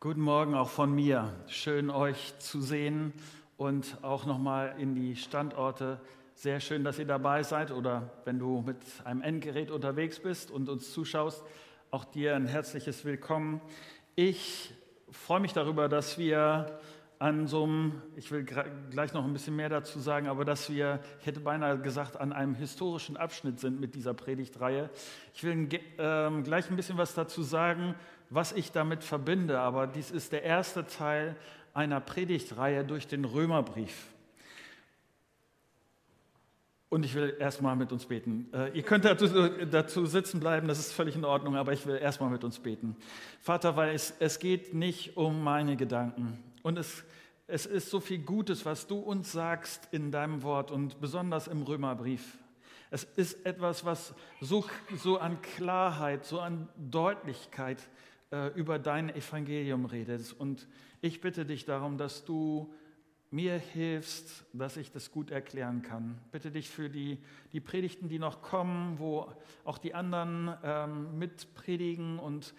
Guten Morgen auch von mir. Schön euch zu sehen und auch nochmal in die Standorte. Sehr schön, dass ihr dabei seid oder wenn du mit einem Endgerät unterwegs bist und uns zuschaust, auch dir ein herzliches Willkommen. Ich freue mich darüber, dass wir an so einem, ich will gleich noch ein bisschen mehr dazu sagen, aber dass wir, ich hätte beinahe gesagt, an einem historischen Abschnitt sind mit dieser Predigtreihe. Ich will äh, gleich ein bisschen was dazu sagen, was ich damit verbinde, aber dies ist der erste Teil einer Predigtreihe durch den Römerbrief. Und ich will erstmal mit uns beten. Äh, ihr könnt dazu, dazu, sitzen bleiben, das ist völlig in Ordnung, aber ich will erstmal mit uns beten. Vater, weil es, es geht nicht um meine Gedanken. Und es, es ist so viel Gutes, was du uns sagst in deinem Wort und besonders im Römerbrief. Es ist etwas, was so, so an Klarheit, so an Deutlichkeit äh, über dein Evangelium redest. Und ich bitte dich darum, dass du mir hilfst, dass ich das gut erklären kann. Bitte dich für die, die Predigten, die noch kommen, wo auch die anderen ähm, mitpredigen und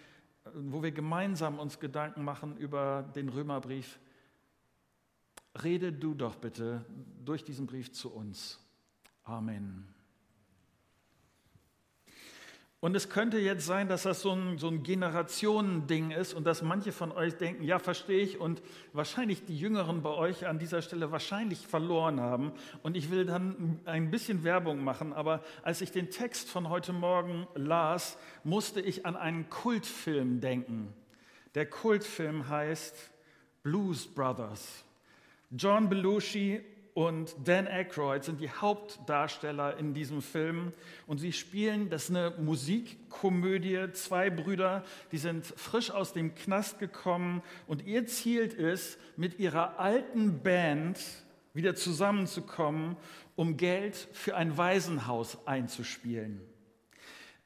wo wir gemeinsam uns Gedanken machen über den Römerbrief. Rede du doch bitte durch diesen Brief zu uns. Amen. Und es könnte jetzt sein, dass das so ein, so ein Generationending ist und dass manche von euch denken, ja, verstehe ich, und wahrscheinlich die Jüngeren bei euch an dieser Stelle wahrscheinlich verloren haben. Und ich will dann ein bisschen Werbung machen, aber als ich den Text von heute Morgen las, musste ich an einen Kultfilm denken. Der Kultfilm heißt Blues Brothers. John Belushi und Dan Aykroyd sind die Hauptdarsteller in diesem Film und sie spielen, das ist eine Musikkomödie, zwei Brüder, die sind frisch aus dem Knast gekommen und ihr Ziel ist, mit ihrer alten Band wieder zusammenzukommen, um Geld für ein Waisenhaus einzuspielen.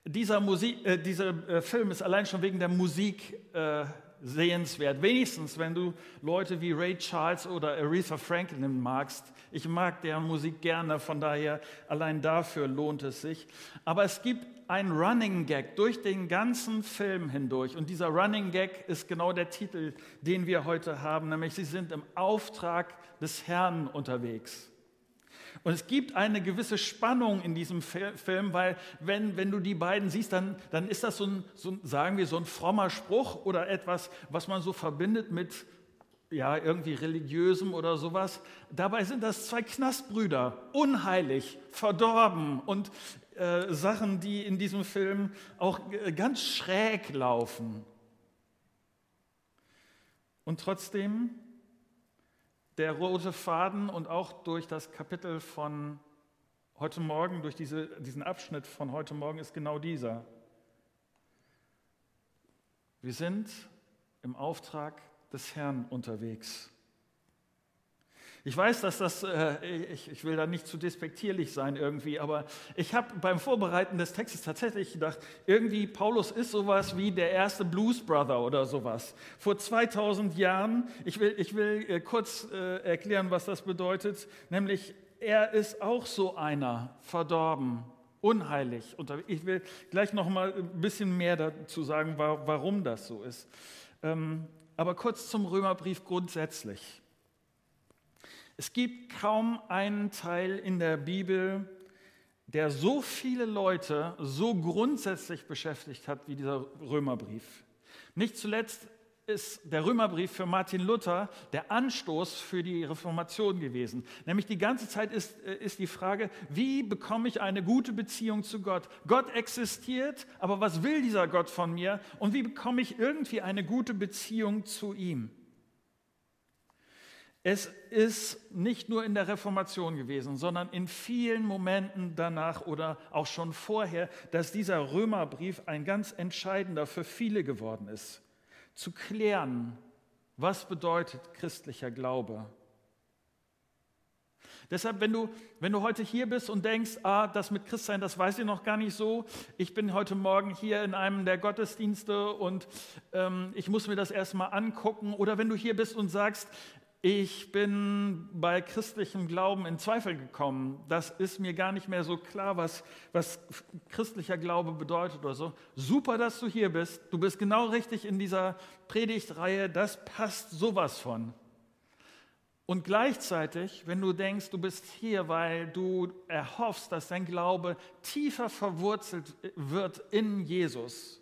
Dieser, Musik, äh, dieser äh, Film ist allein schon wegen der Musik äh, sehenswert. Wenigstens, wenn du Leute wie Ray Charles oder Aretha Franklin magst. Ich mag deren Musik gerne, von daher allein dafür lohnt es sich. Aber es gibt einen Running Gag durch den ganzen Film hindurch. Und dieser Running Gag ist genau der Titel, den wir heute haben, nämlich sie sind im Auftrag des Herrn unterwegs. Und es gibt eine gewisse Spannung in diesem Film, weil wenn, wenn du die beiden siehst, dann, dann ist das so ein, so, sagen wir, so ein frommer Spruch oder etwas, was man so verbindet mit ja, irgendwie religiösem oder sowas. Dabei sind das zwei Knastbrüder, unheilig, verdorben und äh, Sachen, die in diesem Film auch ganz schräg laufen. Und trotzdem der rote Faden und auch durch das Kapitel von heute Morgen, durch diese, diesen Abschnitt von heute Morgen ist genau dieser. Wir sind im Auftrag des Herrn unterwegs. Ich weiß, dass das, äh, ich, ich, will da nicht zu despektierlich sein irgendwie, aber ich habe beim Vorbereiten des Textes tatsächlich gedacht, irgendwie Paulus ist sowas wie der erste Blues Brother oder sowas. Vor 2000 Jahren, ich will, ich will äh, kurz äh, erklären, was das bedeutet, nämlich er ist auch so einer, verdorben, unheilig. Und ich will gleich noch mal ein bisschen mehr dazu sagen, warum das so ist. Ähm, aber kurz zum Römerbrief grundsätzlich. Es gibt kaum einen Teil in der Bibel, der so viele Leute so grundsätzlich beschäftigt hat wie dieser Römerbrief. Nicht zuletzt ist der Römerbrief für Martin Luther der Anstoß für die Reformation gewesen. Nämlich die ganze Zeit ist, äh, ist die Frage, wie bekomme ich eine gute Beziehung zu Gott? Gott existiert, aber was will dieser Gott von mir? Und wie bekomme ich irgendwie eine gute Beziehung zu ihm? Es ist nicht nur in der Reformation gewesen, sondern in vielen Momenten danach oder auch schon vorher, dass dieser Römerbrief ein ganz entscheidender für viele geworden ist. Zu klären, was bedeutet christlicher Glaube? Deshalb, wenn du, wenn du heute hier bist und denkst, ah, das mit Christsein, das weiß ich noch gar nicht so, ich bin heute Morgen hier in einem der Gottesdienste und ähm, ich muss mir das erstmal angucken, oder wenn du hier bist und sagst, Ich bin bei christlichem Glauben in Zweifel gekommen. Das ist mir gar nicht mehr so klar, was, was christlicher Glaube bedeutet oder so. Super, dass du hier bist. Du bist genau richtig in dieser Predigtreihe. Das passt sowas von. Und gleichzeitig, wenn du denkst, du bist hier, weil du erhoffst, dass dein Glaube tiefer verwurzelt wird in Jesus,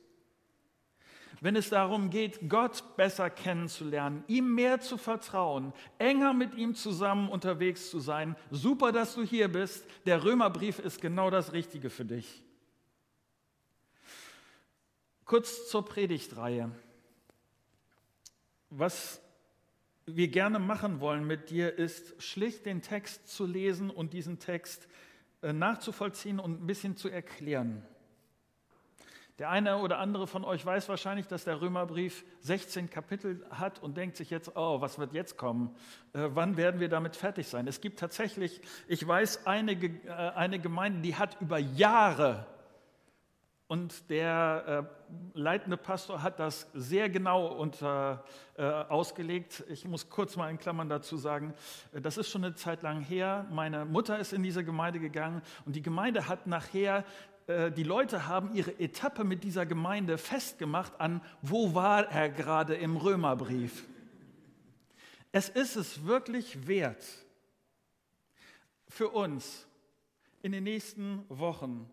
wenn es darum geht, Gott besser kennenzulernen, ihm mehr zu vertrauen, enger mit ihm zusammen unterwegs zu sein, super, dass du hier bist. Der Römerbrief ist genau das Richtige für dich. Kurz zur Predigtreihe. Was wir gerne machen wollen mit dir, ist schlicht den Text zu lesen und diesen Text äh, nachzuvollziehen und ein bisschen zu erklären. Der eine oder andere von euch weiß wahrscheinlich, dass der Römerbrief 16 Kapitel hat und denkt sich jetzt, oh, was wird jetzt kommen? Äh, wann werden wir damit fertig sein? Es gibt tatsächlich, ich weiß, eine, äh, eine Gemeinde, die hat über Jahre und der äh, leitende Pastor hat das sehr genau unter, äh, ausgelegt. Ich muss kurz mal in Klammern dazu sagen, äh, das ist schon eine Zeit lang her. Meine Mutter ist in diese Gemeinde gegangen und die Gemeinde hat nachher äh, die Leute haben ihre Etappe mit dieser Gemeinde festgemacht an, wo war er gerade im Römerbrief. Es ist es wirklich wert für uns in den nächsten Wochen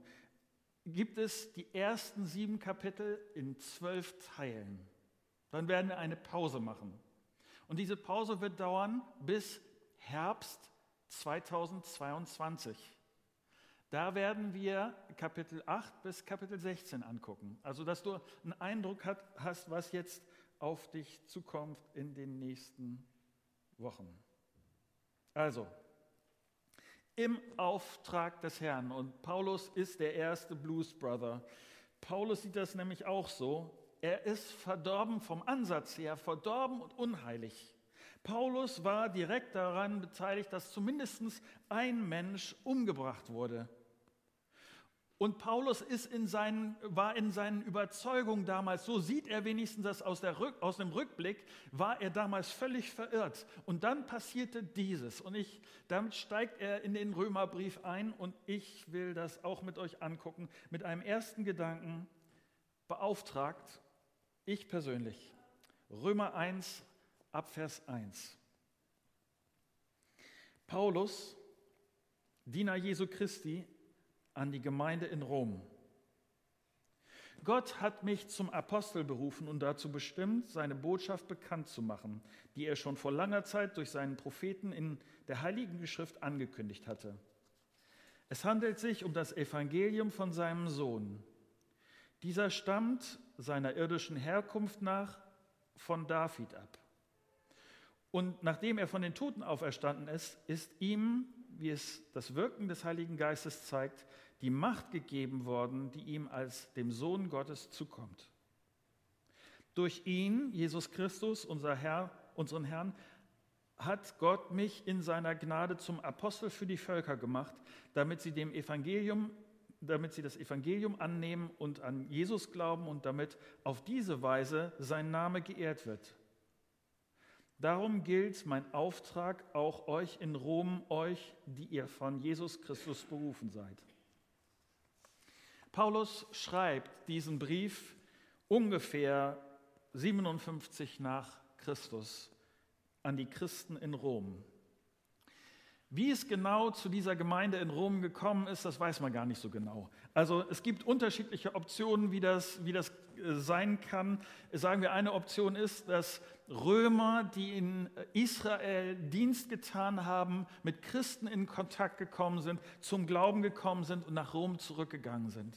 gibt es die ersten sieben Kapitel in zwölf Teilen. Dann werden wir eine Pause machen. Und diese Pause wird dauern bis Herbst 2022. Da werden wir Kapitel 8 bis Kapitel 16 angucken. Also, dass du einen Eindruck hast, was jetzt auf dich zukommt in den nächsten Wochen. Also, im Auftrag des Herrn. Und Paulus ist der erste Blues Brother. Paulus sieht das nämlich auch so. Er ist verdorben vom Ansatz her, verdorben und unheilig. Paulus war direkt daran beteiligt, dass zumindest ein Mensch umgebracht wurde. Und Paulus in seinen, war in seinen Überzeugungen damals, so sieht er wenigstens das aus, Rück, aus, dem Rückblick, war er damals völlig verirrt. Und dann passierte dieses. Und ich, damit steigt er in den Römerbrief ein und ich will das auch mit euch angucken, mit einem ersten Gedanken, beauftragt, ich persönlich. Römer 1, Abvers 1. Paulus, Diener Jesu Christi, an die Gemeinde in Rom. Gott hat mich zum Apostel berufen und dazu bestimmt, seine Botschaft bekannt zu machen, die er schon vor langer Zeit durch seinen Propheten in der Heiligen Schrift angekündigt hatte. Es handelt sich um das Evangelium von seinem Sohn. Dieser stammt seiner irdischen Herkunft nach von David ab. Und nachdem er von den Toten auferstanden ist, ist ihm, wie es das Wirken des Heiligen Geistes zeigt, die Macht gegeben worden, die ihm als dem Sohn Gottes zukommt. Durch ihn, Jesus Christus, unser Herr, unseren Herrn, hat Gott mich in seiner Gnade zum Apostel für die Völker gemacht, damit sie dem Evangelium, damit sie das Evangelium annehmen und an Jesus glauben und damit auf diese Weise sein Name geehrt wird. Darum gilt mein Auftrag auch euch in Rom, euch, die ihr von Jesus Christus berufen seid. Paulus schreibt diesen Brief ungefähr 57 nach Christus an die Christen in Rom. Wie es genau zu dieser Gemeinde in Rom gekommen ist, das weiß man gar nicht so genau. Also es gibt unterschiedliche Optionen, wie das, wie das sein kann. Sagen wir, eine Option ist, dass Römer, die in Israel Dienst getan haben, mit Christen in Kontakt gekommen sind, zum Glauben gekommen sind und nach Rom zurückgegangen sind.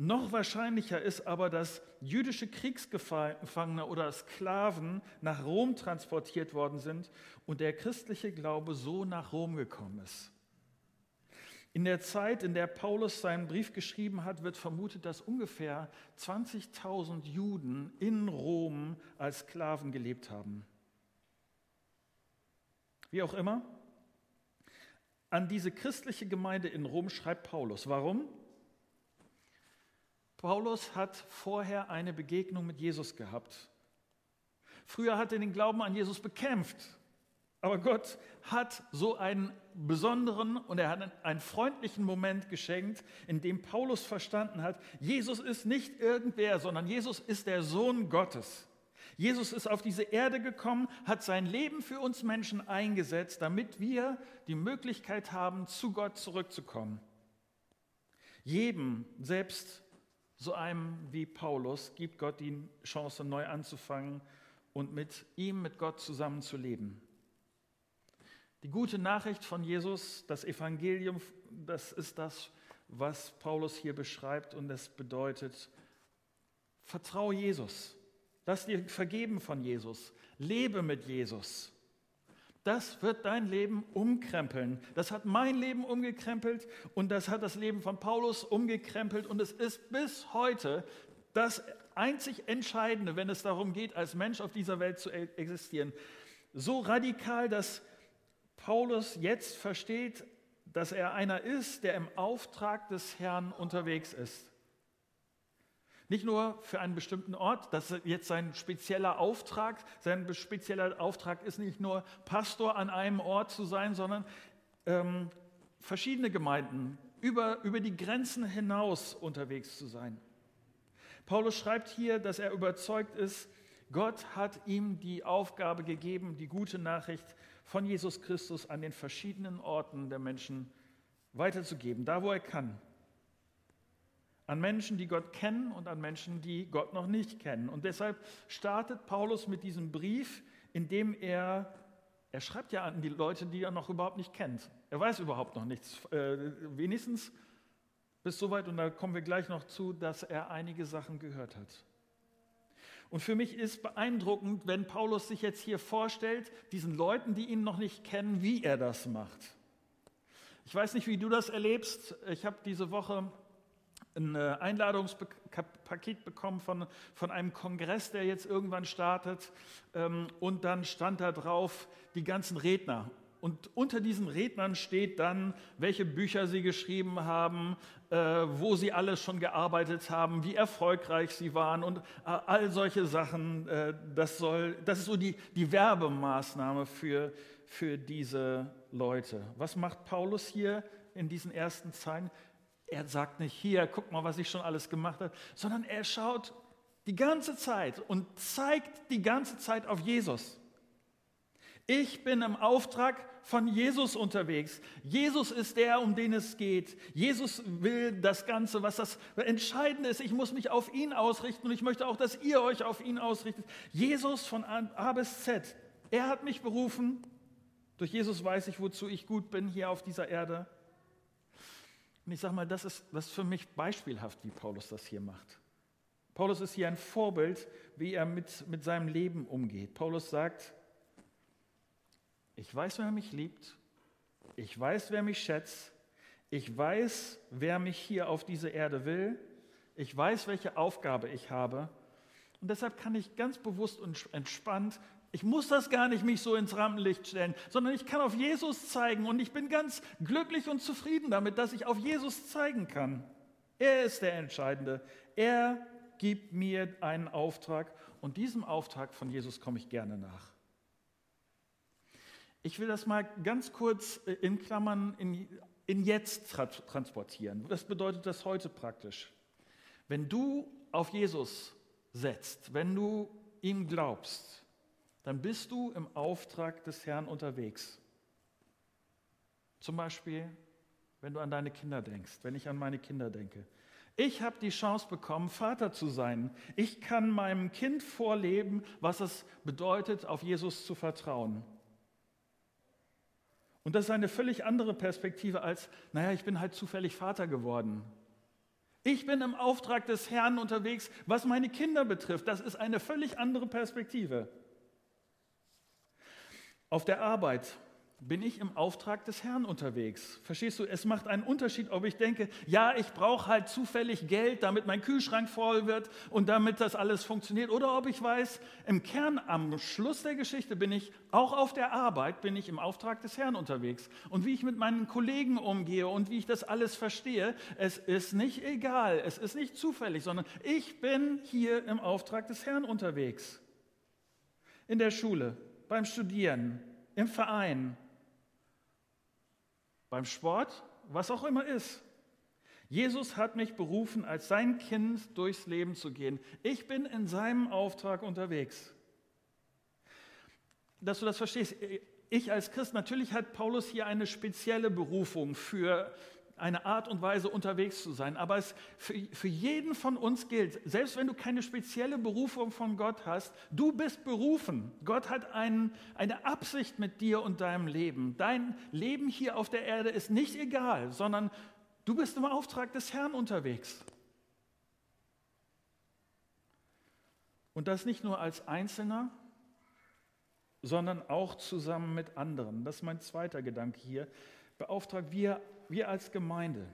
Noch wahrscheinlicher ist aber, dass jüdische Kriegsgefangene oder Sklaven nach Rom transportiert worden sind und der christliche Glaube so nach Rom gekommen ist. In der Zeit, in der Paulus seinen Brief geschrieben hat, wird vermutet, dass ungefähr 20.000 Juden in Rom als Sklaven gelebt haben. Wie auch immer, an diese christliche Gemeinde in Rom schreibt Paulus. Warum? Paulus hat vorher eine Begegnung mit Jesus gehabt. Früher hat er den Glauben an Jesus bekämpft. Aber Gott hat so einen besonderen und er hat einen freundlichen Moment geschenkt, in dem Paulus verstanden hat, Jesus ist nicht irgendwer, sondern Jesus ist der Sohn Gottes. Jesus ist auf diese Erde gekommen, hat sein Leben für uns Menschen eingesetzt, damit wir die Möglichkeit haben, zu Gott zurückzukommen. Jedem, selbst so einem wie Paulus, gibt Gott die Chance, neu anzufangen und mit ihm, mit Gott zusammenzuleben. Die gute Nachricht von Jesus, das Evangelium, das ist das, was Paulus hier beschreibt und es bedeutet, vertraue Jesus, lass dir vergeben von Jesus, lebe mit Jesus. Das wird dein Leben umkrempeln. Das hat mein Leben umgekrempelt und das hat das Leben von Paulus umgekrempelt und es ist bis heute das einzig Entscheidende, wenn es darum geht, als Mensch auf dieser Welt zu e-, existieren. So radikal, dass Paulus jetzt versteht, dass er einer ist, der im Auftrag des Herrn unterwegs ist. Nicht nur für einen bestimmten Ort, das ist jetzt sein spezieller Auftrag. Sein spezieller Auftrag ist nicht nur Pastor an einem Ort zu sein, sondern ähm, verschiedene Gemeinden über, über die Grenzen hinaus unterwegs zu sein. Paulus schreibt hier, dass er überzeugt ist, Gott hat ihm die Aufgabe gegeben, die gute Nachricht von Jesus Christus an den verschiedenen Orten der Menschen weiterzugeben, da wo er kann. An Menschen, die Gott kennen und an Menschen, die Gott noch nicht kennen. Und deshalb startet Paulus mit diesem Brief, in dem er, er schreibt ja an die Leute, die er noch überhaupt nicht kennt. Er weiß überhaupt noch nichts. Äh, wenigstens bis soweit, und da kommen wir gleich noch zu, dass er einige Sachen gehört hat. Und für mich ist beeindruckend, wenn Paulus sich jetzt hier vorstellt, diesen Leuten, die ihn noch nicht kennen, wie er das macht. Ich weiß nicht, wie du das erlebst. Ich habe diese Woche ein äh, Einladungspaket bekommen von, von einem Kongress, der jetzt irgendwann startet. Ähm, und dann stand da drauf die ganzen Redner. Und unter diesen Rednern steht dann, welche Bücher sie geschrieben haben, äh, wo sie alles schon gearbeitet haben, wie erfolgreich sie waren und äh, all solche Sachen. Äh, das, soll, das ist so die, die Werbemaßnahme für, für diese Leute. Was macht Paulus hier in diesen ersten Zeilen? Er sagt nicht, hier, guck mal, was ich schon alles gemacht habe, sondern er schaut die ganze Zeit und zeigt die ganze Zeit auf Jesus. Ich bin im Auftrag von Jesus unterwegs. Jesus ist der, um den es geht. Jesus will das Ganze, was das Entscheidende ist. Ich muss mich auf ihn ausrichten und ich möchte auch, dass ihr euch auf ihn ausrichtet. Jesus von A bis Z. Er hat mich berufen. Durch Jesus weiß ich, wozu ich gut bin hier auf dieser Erde. Und ich sage mal, das ist, das für mich beispielhaft, wie Paulus das hier macht. Paulus ist hier ein Vorbild, wie er mit, mit seinem Leben umgeht. Paulus sagt, ich weiß, wer mich liebt. Ich weiß, wer mich schätzt. Ich weiß, wer mich hier auf diese Erde will. Ich weiß, welche Aufgabe ich habe. Und deshalb kann ich ganz bewusst und entspannt, ich muss das gar nicht mich so ins Rampenlicht stellen, sondern ich kann auf Jesus zeigen und ich bin ganz glücklich und zufrieden damit, dass ich auf Jesus zeigen kann. Er ist der Entscheidende. Er gibt mir einen Auftrag und diesem Auftrag von Jesus komme ich gerne nach. Ich will das mal ganz kurz äh, in Klammern in, in jetzt transportieren. Was bedeutet das heute praktisch? Wenn du auf Jesus setzt, wenn du ihm glaubst, dann bist du im Auftrag des Herrn unterwegs. Zum Beispiel, wenn du an deine Kinder denkst, wenn ich an meine Kinder denke. Ich habe die Chance bekommen, Vater zu sein. Ich kann meinem Kind vorleben, was es bedeutet, auf Jesus zu vertrauen. Und das ist eine völlig andere Perspektive als, naja, ich bin halt zufällig Vater geworden. Ich bin im Auftrag des Herrn unterwegs, was meine Kinder betrifft. Das ist eine völlig andere Perspektive. Auf der Arbeit bin ich im Auftrag des Herrn unterwegs. Verstehst du? Es macht einen Unterschied, ob ich denke, ja, ich brauche halt zufällig Geld, damit mein Kühlschrank voll wird und damit das alles funktioniert, oder ob ich weiß, im Kern am Schluss der Geschichte bin ich auch auf der Arbeit, bin ich im Auftrag des Herrn unterwegs. Und wie ich mit meinen Kollegen umgehe und wie ich das alles verstehe, es ist nicht egal, es ist nicht zufällig, sondern ich bin hier im Auftrag des Herrn unterwegs. In der Schule, beim Studieren, im Verein, beim Sport, was auch immer ist. Jesus hat mich berufen, als sein Kind durchs Leben zu gehen. Ich bin in seinem Auftrag unterwegs. Dass du das verstehst, ich als Christ, natürlich hat Paulus hier eine spezielle Berufung für eine Art und Weise unterwegs zu sein, aber es für, für jeden von uns gilt, selbst wenn du keine spezielle Berufung von Gott hast, du bist berufen. Gott hat ein, eine Absicht mit dir und deinem Leben. Dein Leben hier auf der Erde ist nicht egal, sondern du bist im Auftrag des Herrn unterwegs. Und das nicht nur als Einzelner, sondern auch zusammen mit anderen. Das ist mein zweiter Gedanke hier. Beauftragt wir, wir als Gemeinde.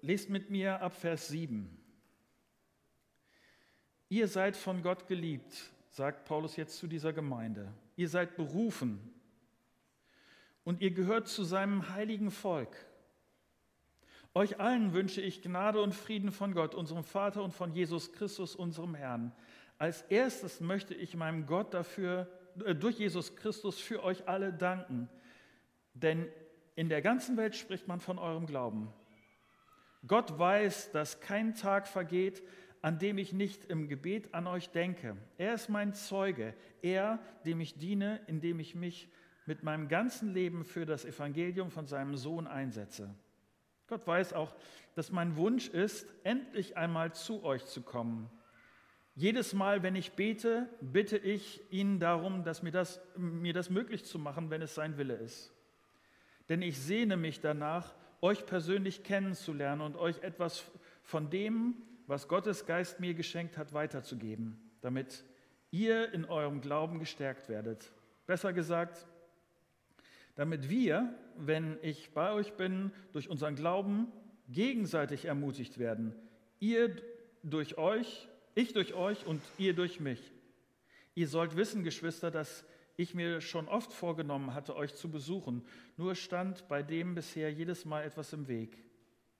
Lest mit mir ab Vers 7. Ihr seid von Gott geliebt, sagt Paulus jetzt zu dieser Gemeinde. Ihr seid berufen und ihr gehört zu seinem heiligen Volk. Euch allen wünsche ich Gnade und Frieden von Gott, unserem Vater und von Jesus Christus, unserem Herrn. Als erstes möchte ich meinem Gott dafür, äh, durch Jesus Christus für euch alle danken. Denn in der ganzen Welt spricht man von eurem Glauben. Gott weiß, dass kein Tag vergeht, an dem ich nicht im Gebet an euch denke. Er ist mein Zeuge, er, dem ich diene, indem ich mich mit meinem ganzen Leben für das Evangelium von seinem Sohn einsetze. Gott weiß auch, dass mein Wunsch ist, endlich einmal zu euch zu kommen jedes Mal, wenn ich bete, bitte ich ihn darum, dass mir das, mir das möglich zu machen, wenn es sein Wille ist. Denn ich sehne mich danach, euch persönlich kennenzulernen und euch etwas von dem, was Gottes Geist mir geschenkt hat, weiterzugeben, damit ihr in eurem Glauben gestärkt werdet. Besser gesagt, damit wir, wenn ich bei euch bin, durch unseren Glauben gegenseitig ermutigt werden. Ihr durch euch ich durch euch und ihr durch mich. Ihr sollt wissen, Geschwister, dass ich mir schon oft vorgenommen hatte, euch zu besuchen, nur stand bei dem bisher jedes Mal etwas im Weg.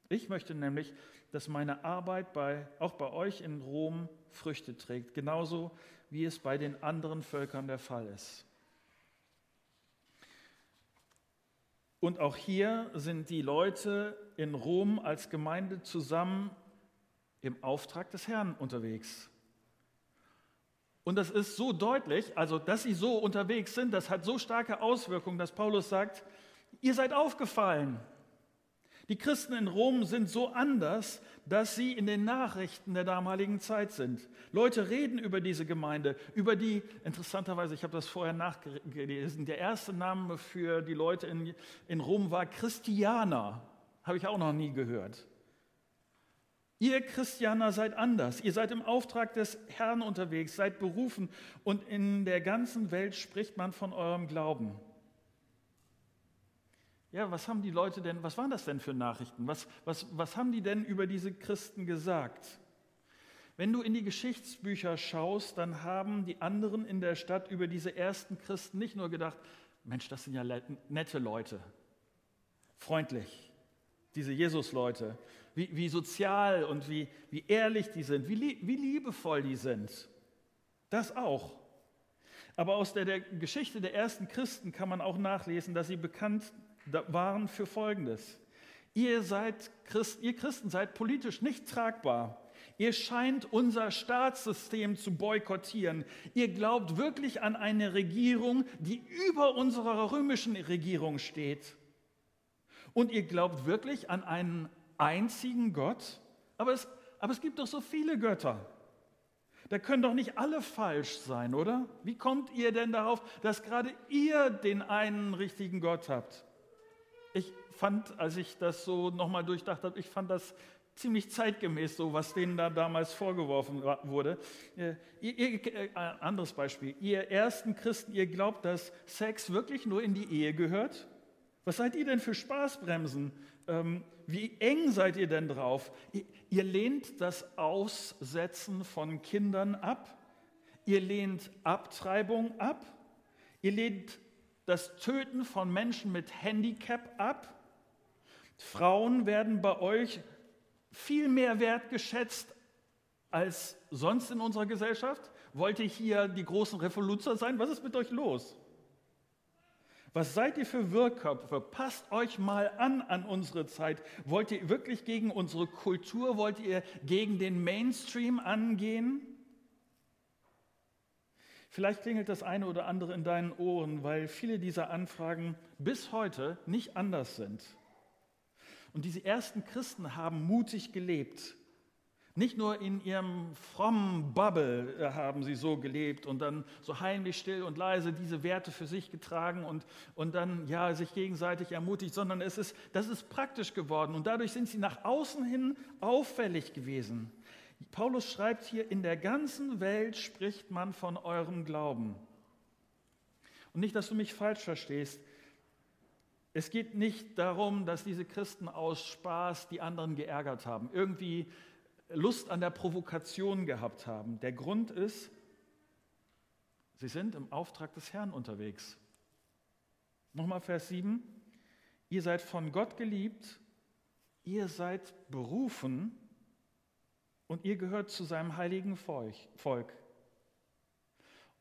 Ich möchte nämlich, dass meine Arbeit bei, auch bei euch in Rom Früchte trägt, genauso wie es bei den anderen Völkern der Fall ist. Und auch hier sind die Leute in Rom als Gemeinde zusammen im Auftrag des Herrn unterwegs. Und das ist so deutlich, also dass sie so unterwegs sind, das hat so starke Auswirkungen, dass Paulus sagt, ihr seid aufgefallen. Die Christen in Rom sind so anders, dass sie in den Nachrichten der damaligen Zeit sind. Leute reden über diese Gemeinde, über die, interessanterweise, ich habe das vorher nachgelesen, der erste Name für die Leute in, in Rom war Christianer. Habe ich auch noch nie gehört. Ihr Christianer seid anders. Ihr seid im Auftrag des Herrn unterwegs, seid berufen und in der ganzen Welt spricht man von eurem Glauben. Ja, was haben die Leute denn, was waren das denn für Nachrichten? Was, was, was haben die denn über diese Christen gesagt? Wenn du in die Geschichtsbücher schaust, dann haben die anderen in der Stadt über diese ersten Christen nicht nur gedacht, Mensch, das sind ja nette Leute, freundlich, diese Jesus-Leute, wie, wie sozial und wie, wie ehrlich die sind, wie, wie liebevoll die sind. Das auch. Aber aus der, der Geschichte der ersten Christen kann man auch nachlesen, dass sie bekannt waren für Folgendes. Ihr, seid Christ, ihr Christen seid politisch nicht tragbar. Ihr scheint unser Staatssystem zu boykottieren. Ihr glaubt wirklich an eine Regierung, die über unserer römischen Regierung steht. Und ihr glaubt wirklich an einen einzigen Gott? Aber es, aber es gibt doch so viele Götter. Da können doch nicht alle falsch sein, oder? Wie kommt ihr denn darauf, dass gerade ihr den einen richtigen Gott habt? Ich fand, als ich das so nochmal durchdacht habe, ich fand das ziemlich zeitgemäß, so was denen da damals vorgeworfen wurde. Äh, ihr, ihr, äh, anderes Beispiel. Ihr ersten Christen, ihr glaubt, dass Sex wirklich nur in die Ehe gehört? Was seid ihr denn für Spaßbremsen? Ähm, wie eng seid ihr denn drauf? Ihr lehnt das Aussetzen von Kindern ab. Ihr lehnt Abtreibung ab. Ihr lehnt das Töten von Menschen mit Handicap ab. Frauen werden bei euch viel mehr wertgeschätzt als sonst in unserer Gesellschaft. Wollt ihr hier die großen Revoluzer sein? Was ist mit euch los? Was seid ihr für Wirrköpfe? Passt euch mal an an unsere Zeit. Wollt ihr wirklich gegen unsere Kultur, wollt ihr gegen den Mainstream angehen? Vielleicht klingelt das eine oder andere in deinen Ohren, weil viele dieser Anfragen bis heute nicht anders sind. Und diese ersten Christen haben mutig gelebt. Nicht nur in ihrem frommen Bubble äh, haben sie so gelebt und dann so heimlich still und leise diese Werte für sich getragen und, und dann ja, sich gegenseitig ermutigt, sondern es ist, das ist praktisch geworden und dadurch sind sie nach außen hin auffällig gewesen. Paulus schreibt hier, in der ganzen Welt spricht man von eurem Glauben. Und nicht, dass du mich falsch verstehst. Es geht nicht darum, dass diese Christen aus Spaß die anderen geärgert haben, irgendwie Lust an der Provokation gehabt haben. Der Grund ist, sie sind im Auftrag des Herrn unterwegs. Nochmal Vers 7. Ihr seid von Gott geliebt, ihr seid berufen und ihr gehört zu seinem heiligen Volk.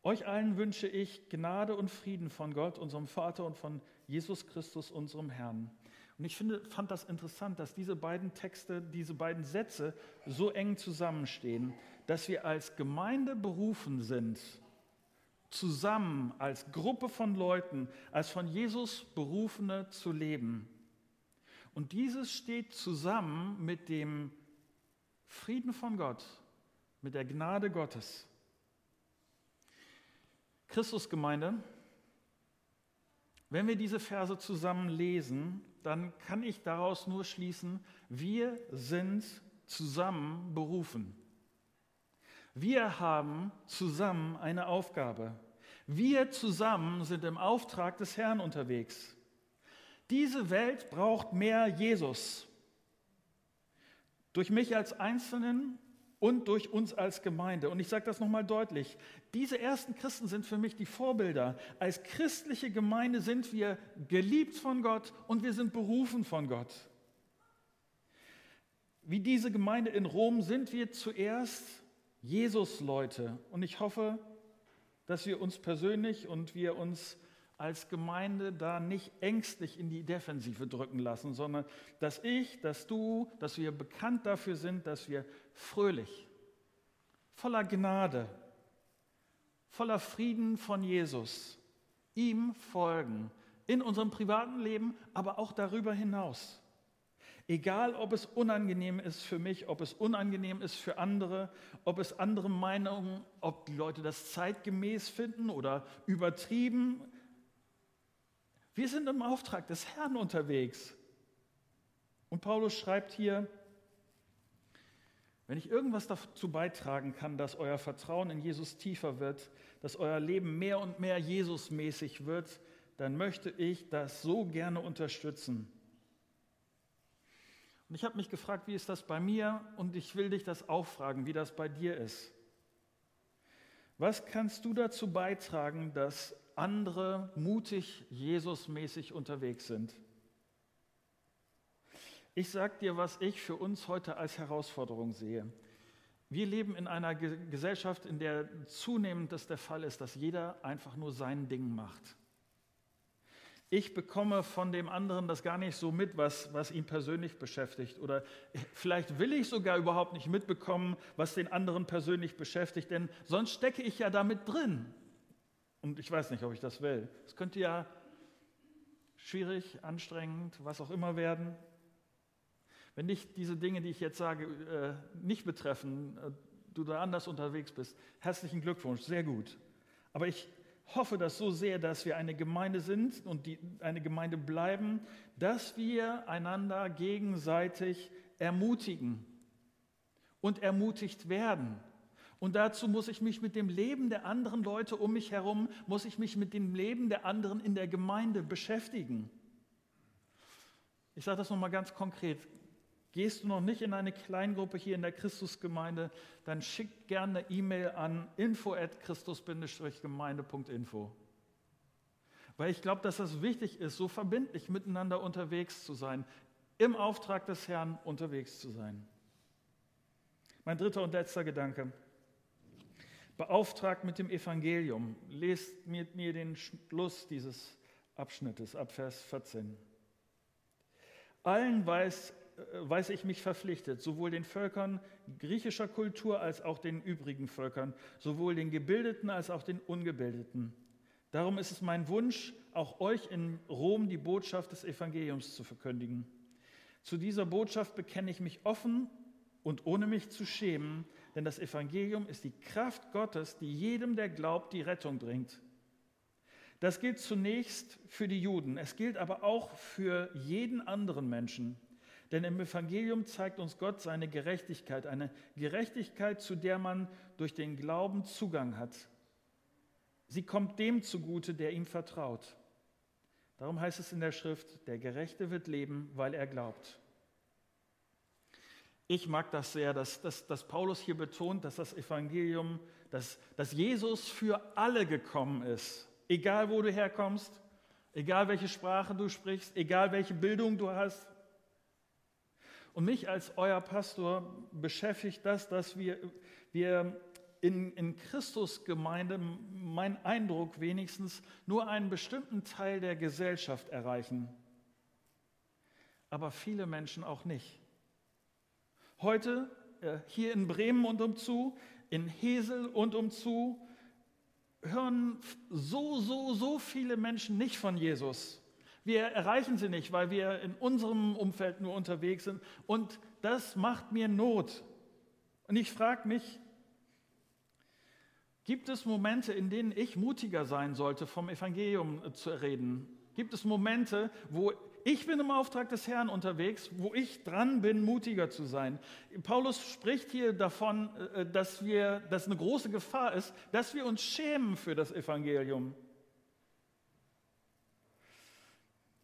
Euch allen wünsche ich Gnade und Frieden von Gott, unserem Vater und von Jesus Christus, unserem Herrn. Und ich finde, fand das interessant, dass diese beiden Texte, diese beiden Sätze so eng zusammenstehen, dass wir als Gemeinde berufen sind, zusammen als Gruppe von Leuten, als von Jesus Berufene zu leben. Und dieses steht zusammen mit dem Frieden von Gott, mit der Gnade Gottes. Christusgemeinde, wenn wir diese Verse zusammen lesen, dann kann ich daraus nur schließen, wir sind zusammen berufen. Wir haben zusammen eine Aufgabe. Wir zusammen sind im Auftrag des Herrn unterwegs. Diese Welt braucht mehr Jesus. Durch mich als Einzelnen und durch uns als Gemeinde. Und ich sage das nochmal deutlich. Diese ersten Christen sind für mich die Vorbilder. Als christliche Gemeinde sind wir geliebt von Gott und wir sind berufen von Gott. Wie diese Gemeinde in Rom sind wir zuerst Jesus-Leute. Und ich hoffe, dass wir uns persönlich und wir uns als Gemeinde da nicht ängstlich in die Defensive drücken lassen, sondern dass ich, dass du, dass wir bekannt dafür sind, dass wir fröhlich, voller Gnade, voller Frieden von Jesus, ihm folgen, in unserem privaten Leben, aber auch darüber hinaus. Egal, ob es unangenehm ist für mich, ob es unangenehm ist für andere, ob es andere Meinungen, ob die Leute das zeitgemäß finden oder übertrieben, wir sind im Auftrag des Herrn unterwegs. Und Paulus schreibt hier, wenn ich irgendwas dazu beitragen kann, dass euer Vertrauen in Jesus tiefer wird, dass euer Leben mehr und mehr Jesusmäßig wird, dann möchte ich das so gerne unterstützen. Und ich habe mich gefragt, wie ist das bei mir? Und ich will dich das auch fragen, wie das bei dir ist. Was kannst du dazu beitragen, dass andere mutig Jesusmäßig unterwegs sind. Ich sage dir, was ich für uns heute als Herausforderung sehe. Wir leben in einer Gesellschaft, in der zunehmend das der Fall ist, dass jeder einfach nur sein Ding macht. Ich bekomme von dem anderen das gar nicht so mit, was, was ihn persönlich beschäftigt. Oder vielleicht will ich sogar überhaupt nicht mitbekommen, was den anderen persönlich beschäftigt, denn sonst stecke ich ja damit drin. Und ich weiß nicht, ob ich das will. Es könnte ja schwierig, anstrengend, was auch immer werden. Wenn dich diese Dinge, die ich jetzt sage, äh, nicht betreffen, äh, du da anders unterwegs bist, herzlichen Glückwunsch, sehr gut. Aber ich hoffe das so sehr, dass wir eine Gemeinde sind und die, eine Gemeinde bleiben, dass wir einander gegenseitig ermutigen und ermutigt werden. Und dazu muss ich mich mit dem Leben der anderen Leute um mich herum, muss ich mich mit dem Leben der anderen in der Gemeinde beschäftigen. Ich sage das nochmal ganz konkret. Gehst du noch nicht in eine Kleingruppe hier in der Christusgemeinde, dann schick gerne eine E-Mail an info@christus-gemeinde.info. Weil ich glaube, dass das wichtig ist, so verbindlich miteinander unterwegs zu sein, im Auftrag des Herrn unterwegs zu sein. Mein dritter und letzter Gedanke. beauftragt mit dem Evangelium. Lest mit mir den Schluss dieses Abschnittes ab Vers 14. Allen weiß, weiß ich mich verpflichtet, sowohl den Völkern griechischer Kultur als auch den übrigen Völkern, sowohl den Gebildeten als auch den Ungebildeten. Darum ist es mein Wunsch, auch euch in Rom die Botschaft des Evangeliums zu verkündigen. Zu dieser Botschaft bekenne ich mich offen und ohne mich zu schämen, denn das Evangelium ist die Kraft Gottes, die jedem, der glaubt, die Rettung bringt. Das gilt zunächst für die Juden, es gilt aber auch für jeden anderen Menschen. Denn im Evangelium zeigt uns Gott seine Gerechtigkeit, eine Gerechtigkeit, zu der man durch den Glauben Zugang hat. Sie kommt dem zugute, der ihm vertraut. Darum heißt es in der Schrift, der Gerechte wird leben, weil er glaubt. Ich mag das sehr, dass, dass, dass Paulus hier betont, dass das Evangelium, dass, dass Jesus für alle gekommen ist. Egal wo du herkommst, egal welche Sprache du sprichst, egal welche Bildung du hast. Und mich als euer Pastor beschäftigt das, dass wir, wir in, in Christus Gemeinde, mein Eindruck wenigstens, nur einen bestimmten Teil der Gesellschaft erreichen. Aber viele Menschen auch nicht. Heute äh, hier in Bremen und umzu, in Hesel und umzu, hören so, so, so viele Menschen nicht von Jesus. Wir erreichen sie nicht, weil wir in unserem Umfeld nur unterwegs sind. Und das macht mir Not. Und ich frage mich, gibt es Momente, in denen ich mutiger sein sollte, vom Evangelium zu reden? Gibt es Momente, wo ich bin im Auftrag des Herrn unterwegs, wo ich dran bin, mutiger zu sein. Paulus spricht hier davon, äh, dass, wir, dass eine große Gefahr ist, dass wir uns schämen für das Evangelium.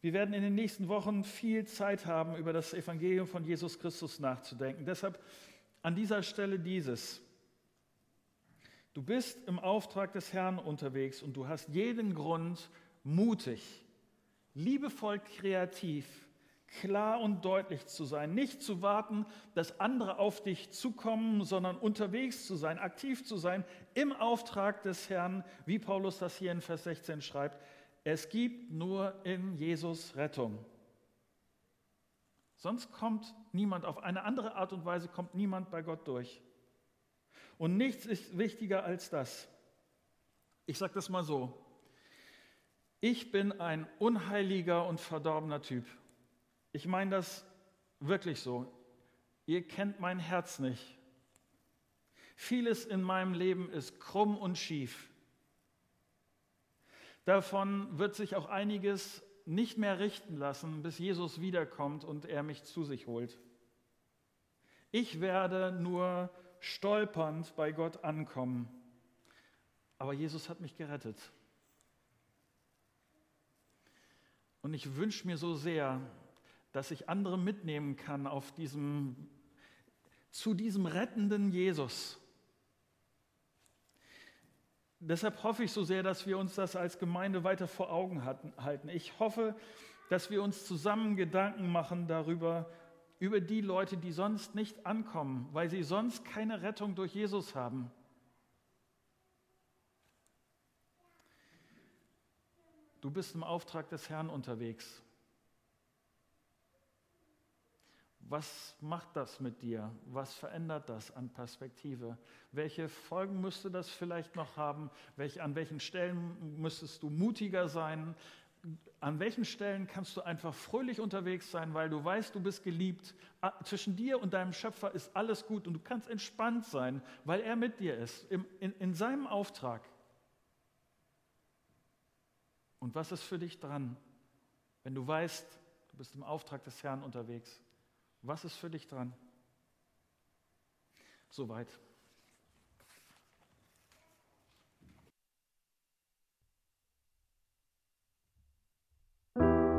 Wir werden in den nächsten Wochen viel Zeit haben, über das Evangelium von Jesus Christus nachzudenken. Deshalb an dieser Stelle dieses. Du bist im Auftrag des Herrn unterwegs und du hast jeden Grund, mutig liebevoll kreativ, klar und deutlich zu sein, nicht zu warten, dass andere auf dich zukommen, sondern unterwegs zu sein, aktiv zu sein im Auftrag des Herrn, wie Paulus das hier in Vers 16 schreibt. Es gibt nur in Jesus Rettung. Sonst kommt niemand, auf eine andere Art und Weise kommt niemand bei Gott durch. Und nichts ist wichtiger als das. Ich sage das mal so, ich bin ein unheiliger und verdorbener Typ. Ich meine das wirklich so. Ihr kennt mein Herz nicht. Vieles in meinem Leben ist krumm und schief. Davon wird sich auch einiges nicht mehr richten lassen, bis Jesus wiederkommt und er mich zu sich holt. Ich werde nur stolpernd bei Gott ankommen. Aber Jesus hat mich gerettet. Und ich wünsche mir so sehr, dass ich andere mitnehmen kann auf diesem, zu diesem rettenden Jesus. Deshalb hoffe ich so sehr, dass wir uns das als Gemeinde weiter vor Augen halten. Ich hoffe, dass wir uns zusammen Gedanken machen darüber, über die Leute, die sonst nicht ankommen, weil sie sonst keine Rettung durch Jesus haben. Du bist im Auftrag des Herrn unterwegs. Was macht das mit dir? Was verändert das an Perspektive? Welche Folgen müsste das vielleicht noch haben? Welch, an welchen Stellen müsstest du mutiger sein? An welchen Stellen kannst du einfach fröhlich unterwegs sein, weil du weißt, du bist geliebt? Ah, zwischen dir und deinem Schöpfer ist alles gut und du kannst entspannt sein, weil er mit dir ist, in, in, in seinem Auftrag. Und was ist für dich dran, wenn du weißt, du bist im Auftrag des Herrn unterwegs? Was ist für dich dran? Soweit.